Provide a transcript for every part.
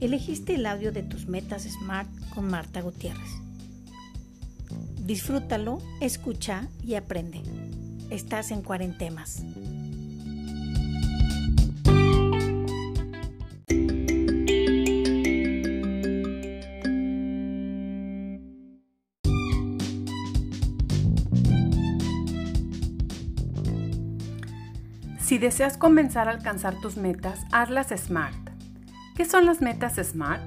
Elegiste el audio de tus metas Smart con Marta Gutiérrez. Disfrútalo, escucha y aprende. Estás en Cuarentemas. Si deseas comenzar a alcanzar tus metas, hazlas SMART. ¿Qué son las metas SMART?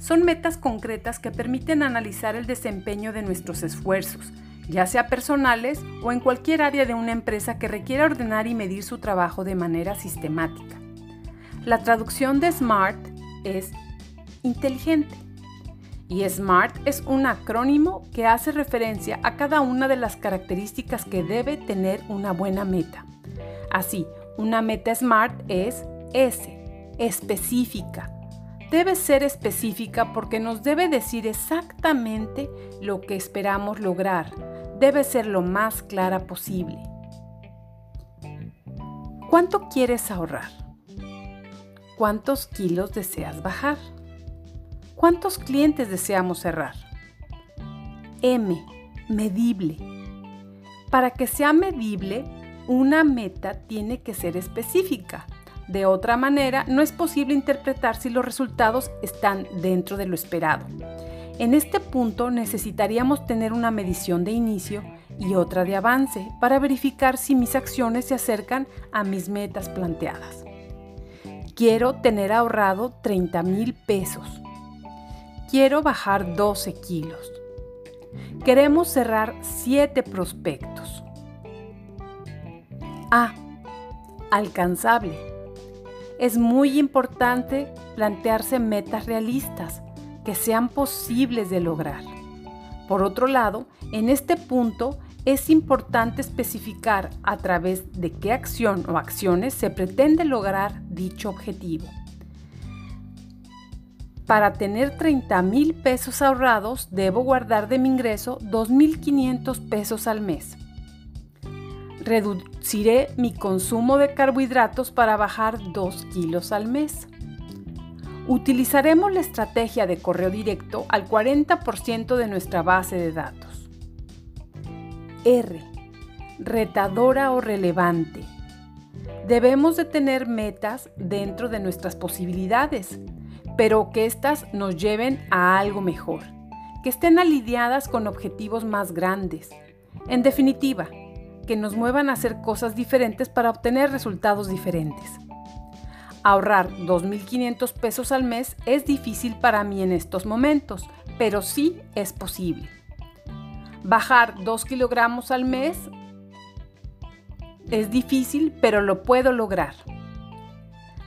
Son metas concretas que permiten analizar el desempeño de nuestros esfuerzos, ya sea personales o en cualquier área de una empresa que requiera ordenar y medir su trabajo de manera sistemática. La traducción de SMART es inteligente. Y SMART es un acrónimo que hace referencia a cada una de las características que debe tener una buena meta. Así, una meta SMART es S, específica. Debe ser específica porque nos debe decir exactamente lo que esperamos lograr. Debe ser lo más clara posible. ¿Cuánto quieres ahorrar? ¿Cuántos kilos deseas bajar? ¿Cuántos clientes deseamos cerrar? M. Medible. Para que sea medible, una meta tiene que ser específica. De otra manera, no es posible interpretar si los resultados están dentro de lo esperado. En este punto necesitaríamos tener una medición de inicio y otra de avance para verificar si mis acciones se acercan a mis metas planteadas. Quiero tener ahorrado 30 mil pesos. Quiero bajar 12 kilos. Queremos cerrar 7 prospectos. A. Alcanzable. Es muy importante plantearse metas realistas que sean posibles de lograr. Por otro lado, en este punto es importante especificar a través de qué acción o acciones se pretende lograr dicho objetivo. Para tener 30 mil pesos ahorrados, debo guardar de mi ingreso 2.500 pesos al mes. Reduciré mi consumo de carbohidratos para bajar 2 kilos al mes. Utilizaremos la estrategia de correo directo al 40% de nuestra base de datos. R. Retadora o relevante. Debemos de tener metas dentro de nuestras posibilidades, pero que éstas nos lleven a algo mejor, que estén alineadas con objetivos más grandes. En definitiva, que nos muevan a hacer cosas diferentes para obtener resultados diferentes. Ahorrar 2.500 pesos al mes es difícil para mí en estos momentos, pero sí es posible. Bajar 2 kilogramos al mes es difícil, pero lo puedo lograr.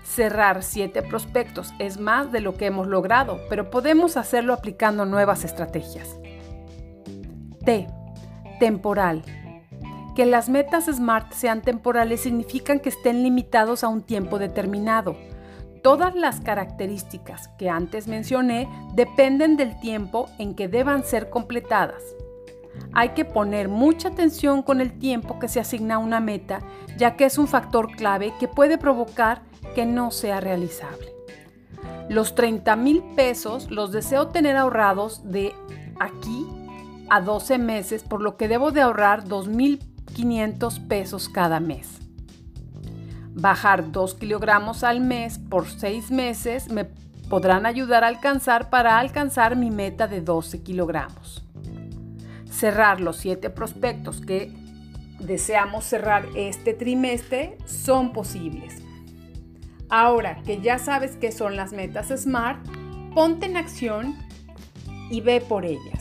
Cerrar 7 prospectos es más de lo que hemos logrado, pero podemos hacerlo aplicando nuevas estrategias. T. Temporal. Que las metas SMART sean temporales significan que estén limitados a un tiempo determinado. Todas las características que antes mencioné dependen del tiempo en que deban ser completadas. Hay que poner mucha atención con el tiempo que se asigna a una meta, ya que es un factor clave que puede provocar que no sea realizable. Los 30 mil pesos los deseo tener ahorrados de aquí a 12 meses, por lo que debo de ahorrar 2 mil 500 pesos cada mes. Bajar 2 kilogramos al mes por 6 meses me podrán ayudar a alcanzar para alcanzar mi meta de 12 kilogramos. Cerrar los 7 prospectos que deseamos cerrar este trimestre son posibles. Ahora que ya sabes qué son las metas SMART, ponte en acción y ve por ellas.